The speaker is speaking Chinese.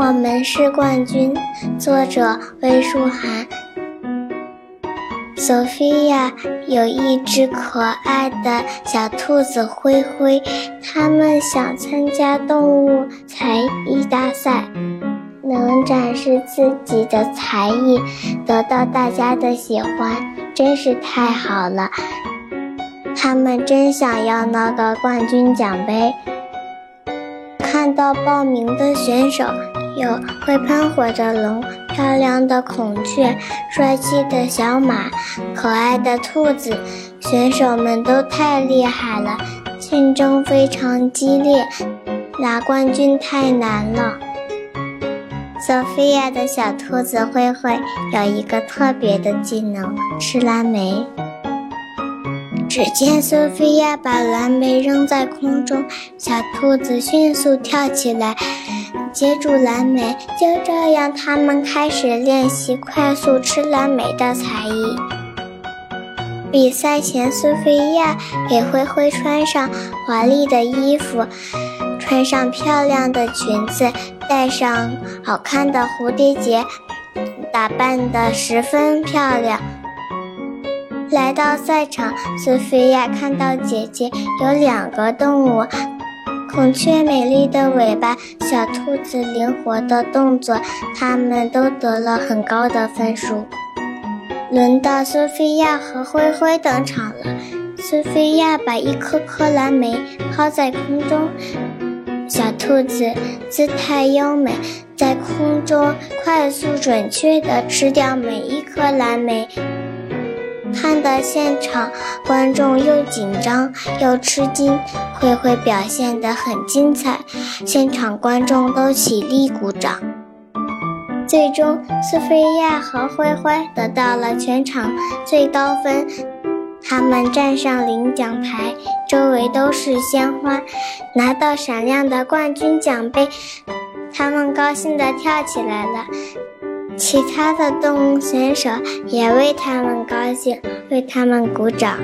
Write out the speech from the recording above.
我们是冠军。作者：魏书涵。索菲亚有一只可爱的小兔子灰灰，他们想参加动物才艺大赛，能展示自己的才艺，得到大家的喜欢，真是太好了。他们真想要那个冠军奖杯。看到报名的选手。有会喷火的龙、漂亮的孔雀、帅气的小马、可爱的兔子，选手们都太厉害了，竞争非常激烈，拿冠军太难了。索菲亚的小兔子灰灰有一个特别的技能，吃蓝莓。只见索菲亚把蓝莓扔在空中，小兔子迅速跳起来。接住蓝莓，就这样，他们开始练习快速吃蓝莓的才艺。比赛前，苏菲亚给灰灰穿上华丽的衣服，穿上漂亮的裙子，戴上好看的蝴蝶结，打扮得十分漂亮。来到赛场，苏菲亚看到姐姐有两个动物。孔雀美丽的尾巴，小兔子灵活的动作，他们都得了很高的分数。轮到苏菲亚和灰灰登场了。苏菲亚把一颗颗蓝莓抛在空中，小兔子姿态优美，在空中快速准确地吃掉每一颗蓝莓。看得现场观众又紧张又吃惊，灰灰表现得很精彩，现场观众都起立鼓掌。最终，苏菲亚和灰灰得到了全场最高分，他们站上领奖台，周围都是鲜花，拿到闪亮的冠军奖杯，他们高兴地跳起来了。其他的动物选手也为他们高兴，为他们鼓掌。